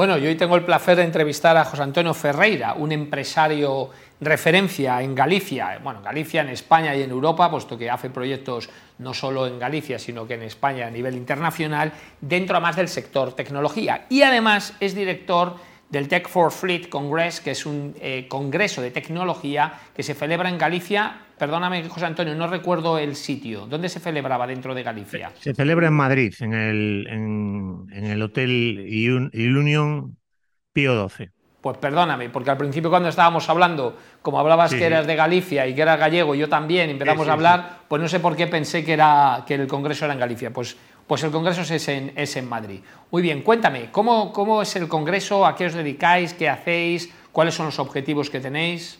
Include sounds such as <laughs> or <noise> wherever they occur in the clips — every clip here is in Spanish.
Bueno, yo hoy tengo el placer de entrevistar a José Antonio Ferreira, un empresario referencia en Galicia, bueno, en Galicia, en España y en Europa, puesto que hace proyectos no solo en Galicia, sino que en España a nivel internacional, dentro además del sector tecnología. Y además es director del Tech for Fleet Congress, que es un eh, congreso de tecnología que se celebra en Galicia. Perdóname, José Antonio, no recuerdo el sitio. ¿Dónde se celebraba dentro de Galicia? Se celebra en Madrid, en el, en, el Hotel Ilunion Pío 12. Pues perdóname, porque al principio cuando estábamos hablando, como hablabas que eras de Galicia y que eras gallego, y yo también, empezamos a hablar, pues no sé por qué pensé que, era, que el congreso era en Galicia. Pues pues el Congreso es en, es en Madrid. Muy bien, cuéntame, ¿cómo, ¿cómo es el Congreso? ¿A qué os dedicáis? ¿Qué hacéis? ¿Cuáles son los objetivos que tenéis?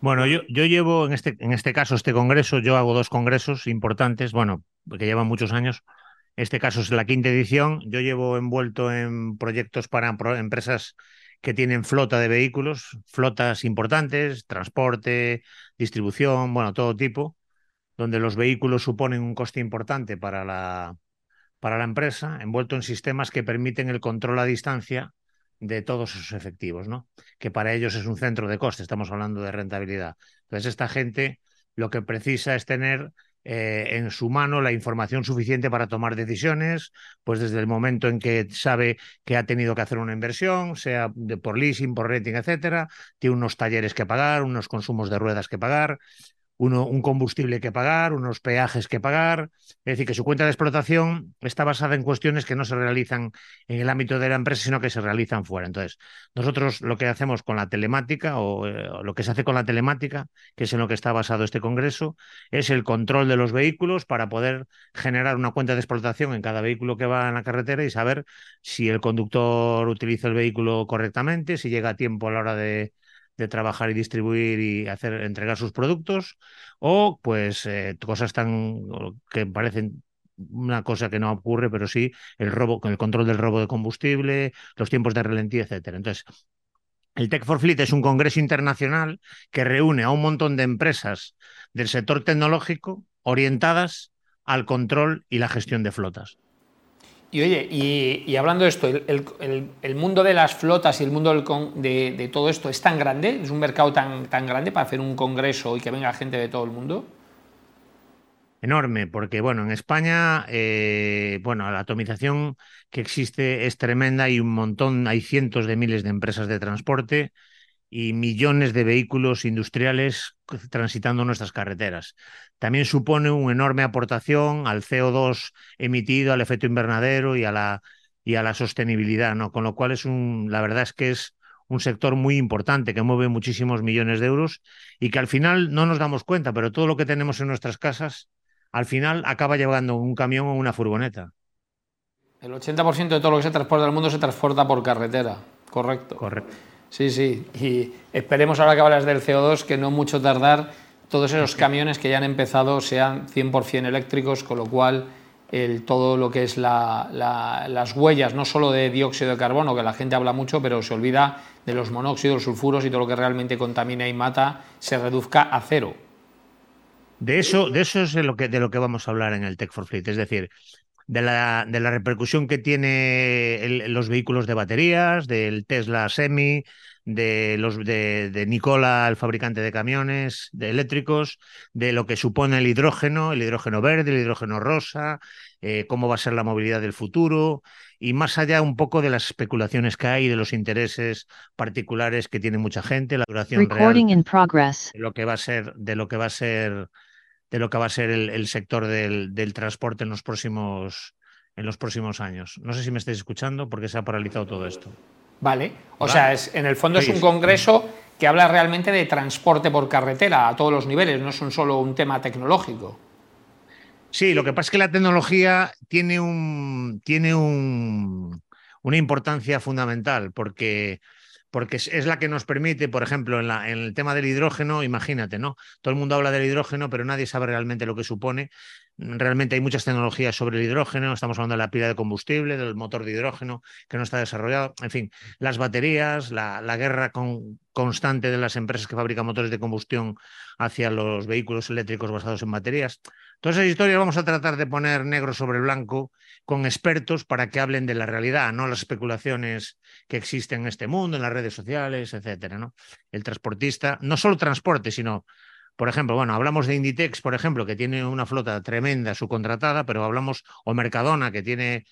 Bueno, yo, yo llevo en este, en este caso, este congreso, yo hago dos congresos importantes, bueno, que llevan muchos años. Este caso es la quinta edición. Yo llevo envuelto en proyectos para empresas que tienen flota de vehículos, flotas importantes, transporte, distribución, bueno, todo tipo donde los vehículos suponen un coste importante para la, para la empresa, envuelto en sistemas que permiten el control a distancia de todos sus efectivos, ¿no? Que para ellos es un centro de coste, estamos hablando de rentabilidad. Entonces, esta gente lo que precisa es tener eh, en su mano la información suficiente para tomar decisiones, pues desde el momento en que sabe que ha tenido que hacer una inversión, sea de, por leasing, por renting, etcétera, tiene unos talleres que pagar, unos consumos de ruedas que pagar, uno, un combustible que pagar, unos peajes que pagar. Es decir, que su cuenta de explotación está basada en cuestiones que no se realizan en el ámbito de la empresa, sino que se realizan fuera. Entonces, nosotros lo que hacemos con la telemática o, eh, lo que se hace con la telemática, que es en lo que está basado este Congreso, es el control de los vehículos para poder generar una cuenta de explotación en cada vehículo que va en la carretera y saber si el conductor utiliza el vehículo correctamente, si llega a tiempo a la hora de de trabajar y distribuir y hacer entregar sus productos o pues eh, cosas tan que parecen una cosa que no ocurre, pero sí el robo, con el control del robo de combustible, los tiempos de relentía, etcétera. Entonces, el Tech for Fleet es un congreso internacional que reúne a un montón de empresas del sector tecnológico orientadas al control y la gestión de flotas. Y oye, y, hablando de esto, el, mundo de las flotas y el mundo de, todo esto es tan grande? ¿Es un mercado tan, tan grande para hacer un congreso y que venga gente de todo el mundo? Enorme, porque bueno, en España, eh, bueno, la atomización que existe es tremenda, y un montón, hay cientos de miles de empresas de transporte y millones de vehículos industriales transitando nuestras carreteras. También supone una enorme aportación al CO2 emitido, al efecto invernadero y a la, y a la sostenibilidad, ¿no? Con lo cual es un, la verdad es que es un sector muy importante que mueve muchísimos millones de euros y que al final no nos damos cuenta, pero todo lo que tenemos en nuestras casas al final acaba llevando un camión o una furgoneta. El 80% de todo lo que se transporta en el mundo se transporta por carretera, correcto. Correcto. Sí, sí, y esperemos ahora que hablas del CO2 que no mucho tardar todos esos camiones que ya han empezado sean 100% eléctricos, con lo cual el, todo lo que es las huellas, no solo de dióxido de carbono, que la gente habla mucho, pero se olvida de los monóxidos, sulfuros y todo lo que realmente contamina y mata, se reduzca a cero. De eso, de eso es de lo, que, de lo que vamos a hablar en el Tech for Fleet, es decir, de la, de la repercusión que tiene los vehículos de baterías, del Tesla Semi, de los de, de, Nicola, el fabricante de camiones de eléctricos, de lo que supone el hidrógeno, el hidrógeno verde, el hidrógeno rosa, eh, cómo va a ser la movilidad del futuro y más allá un poco de las especulaciones que hay, de los intereses particulares que tiene mucha gente, la duración real de lo que va a ser, de lo que va a ser de lo que va a ser el, sector del, transporte en los próximos en los próximos años. No sé si me estáis escuchando porque se ha paralizado todo esto. Vale, o sea, es, en el fondo es un congreso que habla realmente de transporte por carretera a todos los niveles, no es un solo un tema tecnológico. Sí, lo que pasa es que la tecnología tiene un tiene un, una importancia fundamental porque porque es, la que nos permite, por ejemplo, en, la, en, el tema del hidrógeno, imagínate, ¿no? Todo el mundo habla del hidrógeno, pero nadie sabe realmente lo que supone. Realmente hay muchas tecnologías sobre el hidrógeno, estamos hablando de la pila de combustible, del motor de hidrógeno que no está desarrollado, en fin, las baterías, la, guerra constante de las empresas que fabrican motores de combustión hacia los vehículos eléctricos basados en baterías. Todas esas historias vamos a tratar de poner negro sobre blanco con expertos para que hablen de la realidad, no las especulaciones que existen en este mundo, en las redes sociales, etcétera. El transportista, no solo transporte, sino, por ejemplo, bueno, hablamos de Inditex, por ejemplo, que tiene una flota tremenda subcontratada, pero hablamos, o Mercadona, que tiene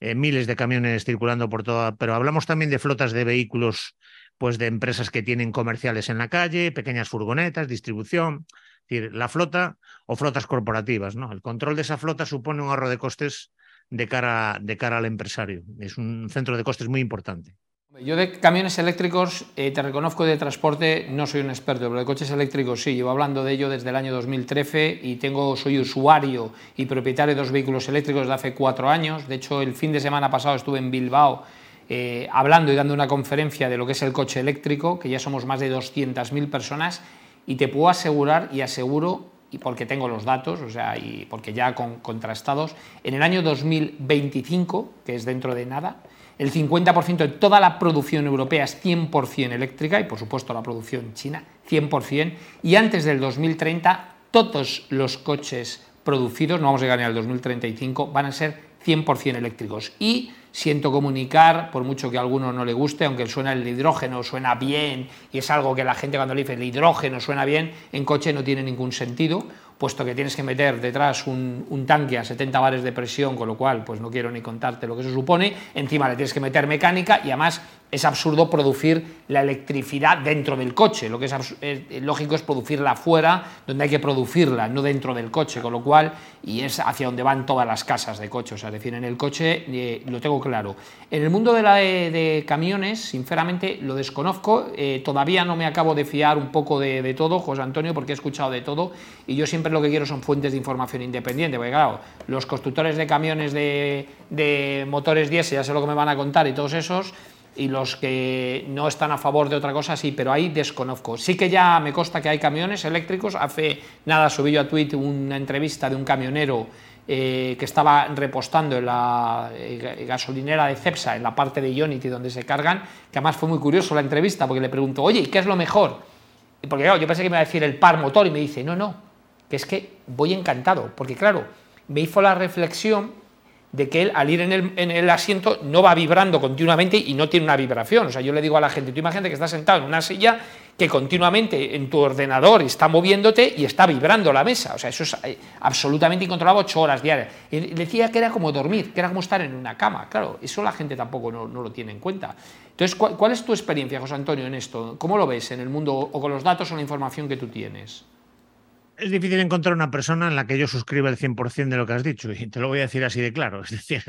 eh, miles de camiones circulando por toda, pero hablamos también de flotas de vehículos, pues de empresas que tienen comerciales en la calle, pequeñas furgonetas, distribución, decir, la flota o flotas corporativas, ¿no? El control de esa flota supone un ahorro de costes de cara, de cara al empresario. Es un centro de costes muy importante. Yo de camiones eléctricos eh, te reconozco de transporte, no soy un experto, pero de coches eléctricos sí, llevo hablando de ello desde el año 2013 y tengo, soy usuario y propietario de dos vehículos eléctricos desde hace cuatro años. De hecho, el fin de semana pasado estuve en Bilbao eh, hablando y dando una conferencia de lo que es el coche eléctrico, que ya somos más de 200.000 personas, y te puedo asegurar y aseguro y porque tengo los datos, o sea, y porque ya con, contrastados, en el año 2025, que es dentro de nada, el 50% de toda la producción europea es 100% eléctrica y por supuesto la producción china 100%, y antes del 2030 todos los coches producidos, no vamos a llegar ni al 2035, van a ser 100% eléctricos. Y siento comunicar, por mucho que a alguno no le guste, aunque suena el hidrógeno, suena bien, y es algo que la gente cuando le dice el hidrógeno suena bien, en coche no tiene ningún sentido, puesto que tienes que meter detrás un, tanque a 70 bares de presión, con lo cual pues no quiero ni contarte lo que eso supone, encima le tienes que meter mecánica y además es absurdo producir la electricidad dentro del coche. Lo que es, lógico es producirla fuera, donde hay que producirla, no dentro del coche, con lo cual, y es hacia donde van todas las casas de coche. O sea, es decir, en el coche eh, lo tengo claro. En el mundo de, la, de, camiones, sinceramente, lo desconozco. Eh, todavía no me acabo de fiar un poco de, de, todo, José Antonio, porque he escuchado de todo. Y yo siempre lo que quiero son fuentes de información independiente. Porque, claro, los constructores de camiones de, de motores diésel, ya sé lo que me van a contar y todos esos y los que no están a favor de otra cosa sí, pero ahí desconozco. Sí que ya me consta que hay camiones eléctricos. Hace nada subí a Twitter una entrevista de un camionero eh, que estaba repostando en la eh, gasolinera de Cepsa, en la parte de Ionity donde se cargan, que además fue muy curioso la entrevista porque le pregunto, oye, ¿qué es lo mejor? Porque claro, yo pensé que me iba a decir el par motor y me dice, no, no, que es que voy encantado, porque claro, me hizo la reflexión de que él al ir en el, asiento no va vibrando continuamente y no tiene una vibración. O sea, yo le digo a la gente, tú imagínate que estás sentado en una silla que continuamente en tu ordenador está moviéndote y está vibrando la mesa. O sea, eso es eh, absolutamente incontrolable ocho horas diarias. Y decía que era como dormir, que era como estar en una cama. Claro, eso la gente tampoco no, lo tiene en cuenta. Entonces, ¿cuál, ¿cuál es tu experiencia, José Antonio, en esto? ¿Cómo lo ves en el mundo o con los datos o la información que tú tienes? Es difícil encontrar una persona en la que yo suscriba el 100% de lo que has dicho, y te lo voy a decir así de claro. <laughs> Es decir,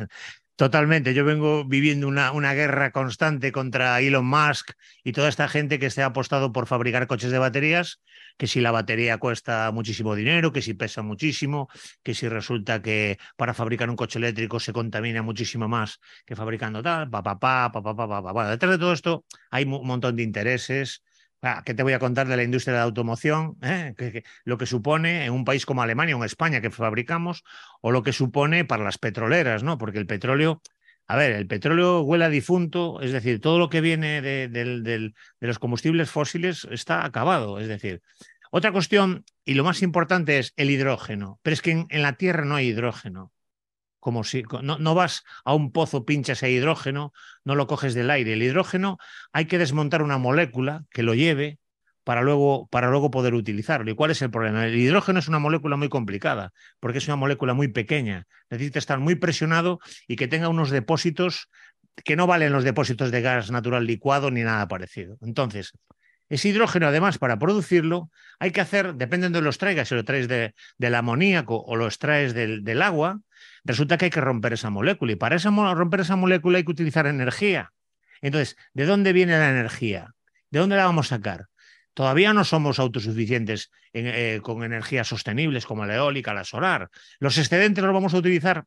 totalmente. Yo vengo viviendo una, una guerra constante contra Elon Musk y toda esta gente que se ha apostado por fabricar coches de baterías, que si la batería cuesta muchísimo dinero, que si pesa muchísimo, que si resulta que para fabricar un coche eléctrico se contamina muchísimo más que fabricando tal, pa, pa, pa, pa, pa, pa, pa. Bueno, detrás de todo esto hay un montón de intereses Ah, ¿Qué te voy a contar de la industria de la automoción? Eh? lo que supone en un país como Alemania o en España que fabricamos, o lo que supone para las petroleras, ¿no? Porque el petróleo, a ver, el petróleo huele a difunto, es decir, todo lo que viene de, los combustibles fósiles está acabado. Es decir, otra cuestión, y lo más importante es el hidrógeno, pero es que en la Tierra no hay hidrógeno como si no, vas a un pozo, pinchas ese hidrógeno, no lo coges del aire. El hidrógeno hay que desmontar una molécula que lo lleve para luego, para luego poder utilizarlo. ¿Y cuál es el problema? El hidrógeno es una molécula muy complicada, porque es una molécula muy pequeña. Necesita estar muy presionado y que tenga unos depósitos que no valen los depósitos de gas natural licuado ni nada parecido. Entonces, ese hidrógeno, además, para producirlo, hay que hacer, dependiendo de los traigas, si lo traes de, del amoníaco o lo extraes del agua, resulta que hay que romper esa molécula y para romper esa molécula hay que utilizar energía. Entonces, ¿de dónde viene la energía? ¿De dónde la vamos a sacar? Todavía no somos autosuficientes eh, con energías sostenibles como la eólica, la solar. ¿Los excedentes los vamos a utilizar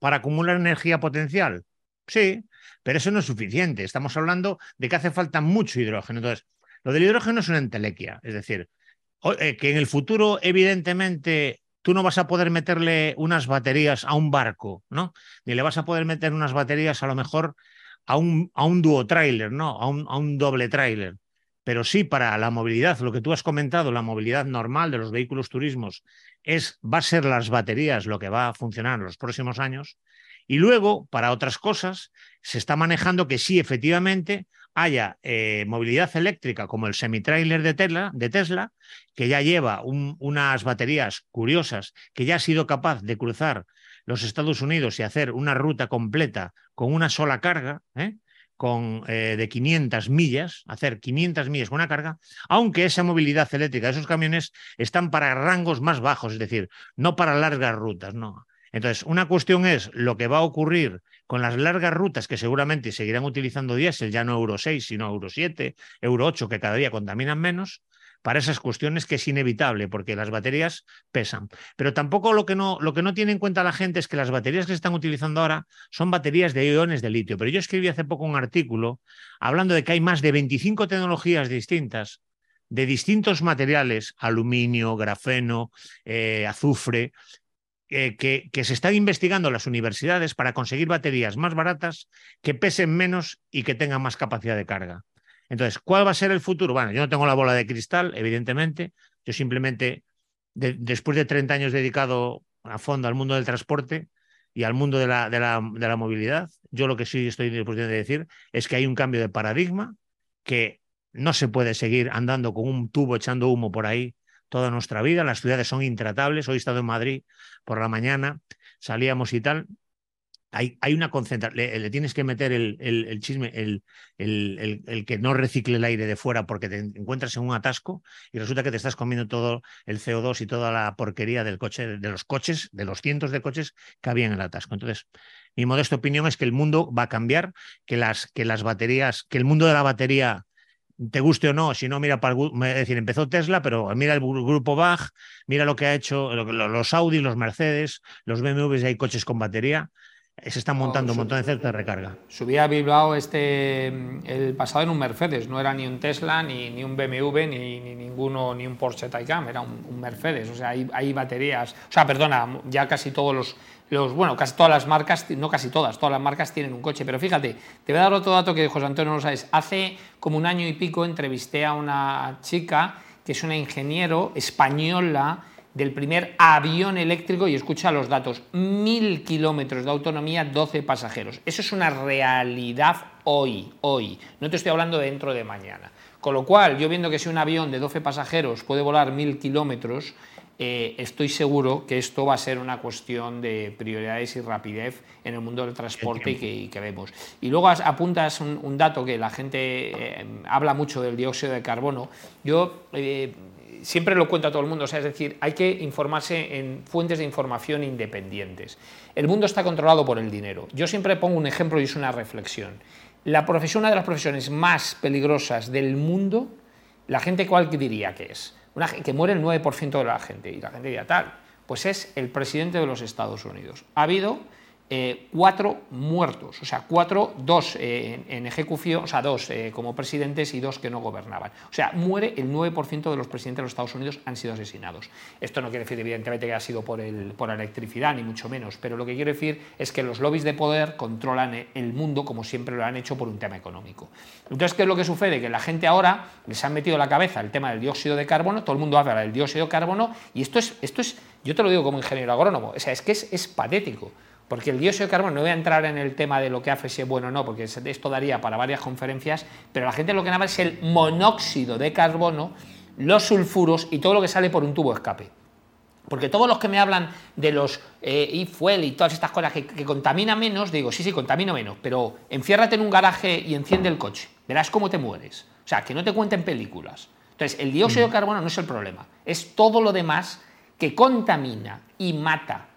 para acumular energía potencial? Sí, pero eso no es suficiente. Estamos hablando de que hace falta mucho hidrógeno. Entonces, lo del hidrógeno es una entelequia. Es decir, eh, que en el futuro, evidentemente, tú no vas a poder meterle unas baterías a un barco, ¿no? Ni le vas a poder meter unas baterías a lo mejor a un, a un duo trailer, ¿no? A un, a un doble trailer. Pero sí para la movilidad, lo que tú has comentado, la movilidad normal de los vehículos turismos es, va a ser las baterías lo que va a funcionar en los próximos años. Y luego, para otras cosas, se está manejando que sí, efectivamente, haya eh, movilidad eléctrica como el semitrailer de Tesla, de Tesla, que ya lleva unas baterías curiosas, que ya ha sido capaz de cruzar los Estados Unidos y hacer una ruta completa con una sola carga, ¿eh? con, eh, de 500 millas, hacer 500 millas con una carga, aunque esa movilidad eléctrica de esos camiones están para rangos más bajos, es decir, no para largas rutas, no. Entonces, una cuestión es lo que va a ocurrir con las largas rutas que seguramente seguirán utilizando diésel, ya no Euro 6, sino Euro 7, Euro 8, que cada día contaminan menos, para esas cuestiones que es inevitable, porque las baterías pesan. Pero tampoco lo que, no, lo que no tiene en cuenta la gente es que las baterías que se están utilizando ahora son baterías de iones de litio. Pero yo escribí hace poco un artículo hablando de que hay más de 25 tecnologías distintas de distintos materiales, aluminio, grafeno, eh, azufre, eh, que, se están investigando en las universidades para conseguir baterías más baratas, que pesen menos y que tengan más capacidad de carga. Entonces, ¿cuál va a ser el futuro? Bueno, yo no tengo la bola de cristal, evidentemente. Yo simplemente, después de 30 años dedicado a fondo al mundo del transporte y al mundo de la, de la, de la movilidad, yo lo que sí estoy dispuesto de decir es que hay un cambio de paradigma que no se puede seguir andando con un tubo echando humo por ahí toda nuestra vida. Las ciudades son intratables. Hoy he estado en Madrid por la mañana, salíamos y tal, hay, una concentración, le, tienes que meter el, chisme, el, el, que no recicle el aire de fuera porque te encuentras en un atasco y resulta que te estás comiendo todo el CO2 y toda la porquería del coche, de los coches, de los cientos de coches que había en el atasco. Entonces, mi modesta opinión es que el mundo va a cambiar, que las, que las baterías, que el mundo de la batería te guste o no, si no, mira para es decir, empezó Tesla, pero mira el grupo Bach, mira lo que ha hecho los Audi, los Mercedes, los BMWs, hay coches con batería se están montando un montón de centros de recarga. Subía a Bilbao este, el pasado en un Mercedes, no era ni un Tesla, ni, ni un BMW, ni, ni, ninguno, ni un Porsche Taycan, era un, Mercedes. O sea, hay, hay, baterías, o sea, perdona, ya casi todos los, los, bueno, casi todas las marcas, no casi todas, todas las marcas tienen un coche. Pero fíjate, te voy a dar otro dato que José Antonio no lo sabes. Hace como un año y pico entrevisté a una chica que es una ingeniero española del primer avión eléctrico y escucha los datos, mil kilómetros de autonomía, 12 pasajeros. Eso es una realidad hoy, hoy. No te estoy hablando dentro de mañana. Con lo cual, yo viendo que si un avión de 12 pasajeros puede volar mil kilómetros, eh, estoy seguro que esto va a ser una cuestión de prioridades y rapidez en el mundo del transporte y que, vemos. Y luego apuntas un, dato que la gente eh, habla mucho del dióxido de carbono. Yo eh, siempre lo cuento a todo el mundo, o sea, es decir, hay que informarse en fuentes de información independientes. El mundo está controlado por el dinero. Yo siempre pongo un ejemplo y es una reflexión. La profesión, una de las profesiones más peligrosas del mundo, la gente cuál diría que es, una, que muere el 9% de la gente, y la gente diría tal, pues es el presidente de los Estados Unidos. Ha habido eh, cuatro muertos, o sea, cuatro, dos eh, en, ejecución, o sea, dos eh, como presidentes y dos que no gobernaban. O sea, muere el 9% de los presidentes de los Estados Unidos han sido asesinados. Esto no quiere decir, evidentemente, que ha sido por, el, por electricidad, ni mucho menos, pero lo que quiero decir es que los lobbies de poder controlan el mundo como siempre lo han hecho por un tema económico. Entonces, ¿qué es lo que sucede? Que la gente ahora les han metido la cabeza el tema del dióxido de carbono, todo el mundo habla del dióxido de carbono, y esto es, esto es yo te lo digo como ingeniero agrónomo, o sea, es que es, es patético. Porque el dióxido de carbono, no voy a entrar en el tema de lo que hace si es bueno o no, porque esto daría para varias conferencias, pero la gente lo que habla es el monóxido de carbono, los sulfuros y todo lo que sale por un tubo de escape. Porque todos los que me hablan de los eh, y todas estas cosas que, que contaminan menos, digo, sí, sí, contamino menos, pero enciérrate en un garaje y enciende el coche, verás cómo te mueres. O sea, que no te cuenten películas. Entonces, el dióxido de mm. carbono no es el problema, es todo lo demás que contamina y mata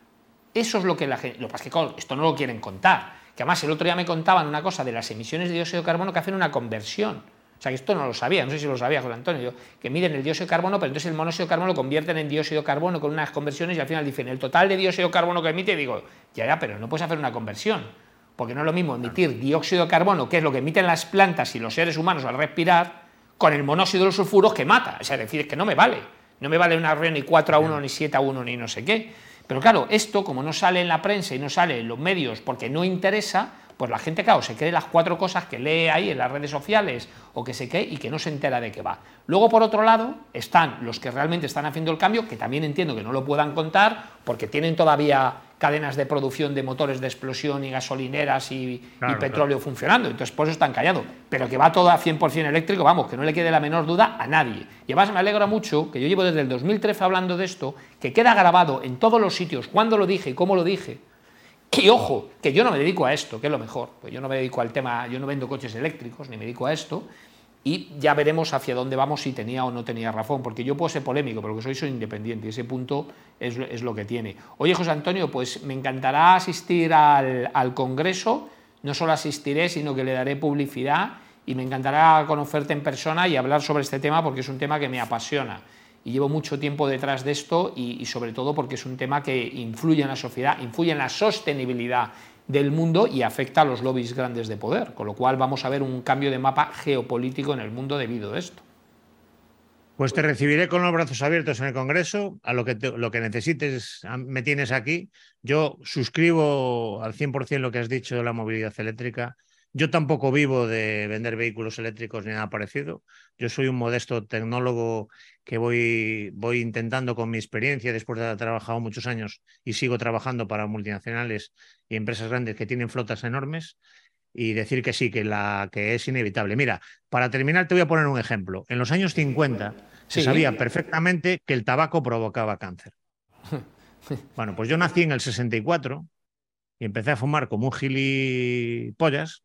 eso es lo que la gente. Lo que pasa es que esto no lo quieren contar. Que además el otro día me contaban una cosa de las emisiones de dióxido de carbono que hacen una conversión. O sea, que esto no lo sabía, no sé si lo sabía José Antonio, que miden el dióxido de carbono, pero entonces el monóxido de carbono lo convierten en dióxido de carbono con unas conversiones y al final dicen el total de dióxido de carbono que emite, digo, ya, ya, pero no puedes hacer una conversión, porque no es lo mismo emitir dióxido de carbono, que es lo que emiten las plantas y los seres humanos al respirar, con el monóxido de los sulfuros que mata. O sea, decir, es que no me vale. No me vale una reunión ni 4 a 1, ni 7 a 1, ni no sé qué. Pero claro, esto como no sale en la prensa y no sale en los medios porque no interesa, pues la gente, claro, se cree las cuatro cosas que lee ahí en las redes sociales o que se cree y que no se entera de qué va. Luego, por otro lado, están los que realmente están haciendo el cambio, que también entiendo que no lo puedan contar porque tienen todavía cadenas de producción de motores de explosión y gasolineras y, petróleo funcionando, entonces por eso están callados, pero que va todo a 100% eléctrico, vamos, que no le quede la menor duda a nadie. Y además me alegra mucho que yo llevo desde el 2013 hablando de esto, que queda grabado en todos los sitios, cuándo lo dije y cómo lo dije, y ojo, que yo no me dedico a esto, que es lo mejor, pues yo no me dedico al tema, yo no vendo coches eléctricos, ni me dedico a esto, y ya veremos hacia dónde vamos si tenía o no tenía razón, porque yo puedo ser polémico, pero que soy, soy independiente, y ese punto es, lo que tiene. Oye, José Antonio, pues me encantará asistir al, al, Congreso, no solo asistiré, sino que le daré publicidad y me encantará conocerte en persona y hablar sobre este tema porque es un tema que me apasiona y llevo mucho tiempo detrás de esto y sobre todo porque es un tema que influye en la sociedad, influye en la sostenibilidad del mundo y afecta a los lobbies grandes de poder, con lo cual vamos a ver un cambio de mapa geopolítico en el mundo debido a esto. Pues te recibiré con los brazos abiertos en el Congreso, a lo que, lo que necesites me tienes aquí. Yo suscribo al 100% lo que has dicho de la movilidad eléctrica. Yo tampoco vivo de vender vehículos eléctricos ni nada parecido. Yo soy un modesto tecnólogo que voy, voy intentando con mi experiencia, después de haber trabajado muchos años y sigo trabajando para multinacionales y empresas grandes que tienen flotas enormes, y decir que sí, que, la, que es inevitable. Mira, para terminar te voy a poner un ejemplo. En los años 50 se sabía perfectamente que el tabaco provocaba cáncer. <laughs> Bueno, pues yo nací en el 64 y empecé a fumar como un gilipollas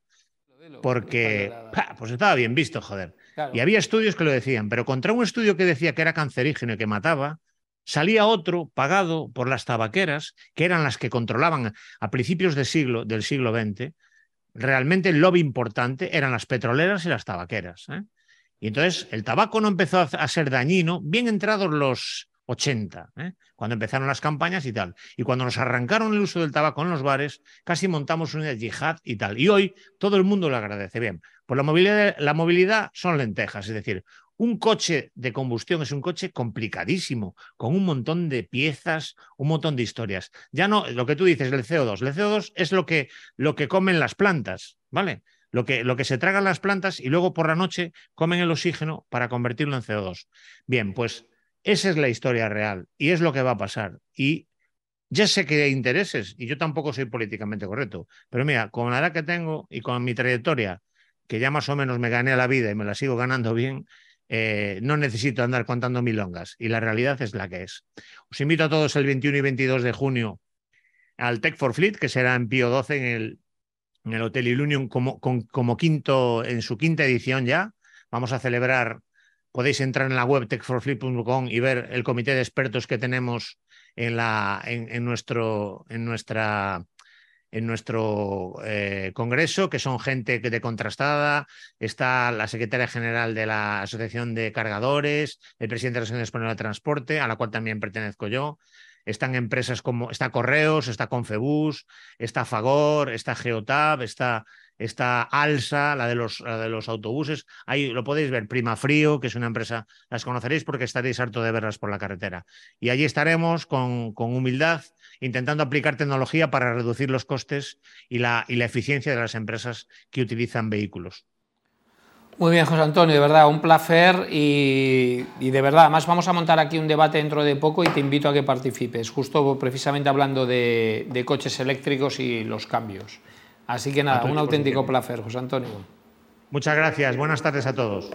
porque pues estaba bien visto, joder. Y había estudios que lo decían, pero contra un estudio que decía que era cancerígeno y que mataba, salía otro pagado por las tabaqueras, que eran las que controlaban a principios del siglo, del siglo XX. Realmente el lobby importante eran las petroleras y las tabaqueras. ¿eh? Y entonces el tabaco no empezó a ser dañino, bien entrados los 80, ¿eh? cuando empezaron las campañas y tal. Y cuando nos arrancaron el uso del tabaco en los bares, casi montamos una yihad y tal. Y hoy todo el mundo lo agradece. Bien, pues la movilidad, la movilidad son lentejas, es decir, un coche de combustión es un coche complicadísimo, con un montón de piezas, un montón de historias. Ya no, lo que tú dices, el CO2. El CO2 es lo que, lo que comen las plantas, ¿vale? Lo que, lo que se tragan las plantas y luego por la noche comen el oxígeno para convertirlo en CO2. Bien, pues esa es la historia real y es lo que va a pasar. Y ya sé que hay intereses y yo tampoco soy políticamente correcto, pero mira, con la edad que tengo y con mi trayectoria, que ya más o menos me gané la vida y me la sigo ganando bien, eh, no necesito andar contando milongas y la realidad es la que es. Os invito a todos el 21 y 22 de junio al Tech for Fleet, que será en Pío 12 en el, en el Hotel Ilunion como, como quinto, en su quinta edición ya. Vamos a celebrar podéis entrar en la web techforflip.com y ver el comité de expertos que tenemos en, la, en, nuestro, en nuestra en nuestro eh, congreso, que son gente de contrastada, está la secretaria general de la Asociación de Cargadores, el presidente de la Asociación Española de Transporte, a la cual también pertenezco yo. Están empresas como, está Correos, está Confebus, está Fagor, está Geotab, está Alsa, la de los, de los autobuses. Ahí lo podéis ver, Prima Frío, que es una empresa, las conoceréis porque estaréis harto de verlas por la carretera. Y allí estaremos con, con humildad intentando aplicar tecnología para reducir los costes y la, y la eficiencia de las empresas que utilizan vehículos. Muy bien, José Antonio, de verdad, un placer y, de verdad, además vamos a montar aquí un debate dentro de poco y te invito a que participes, justo precisamente hablando de, de coches eléctricos y los cambios. Así que nada, un auténtico placer, José Antonio. Muchas gracias. Buenas tardes a todos.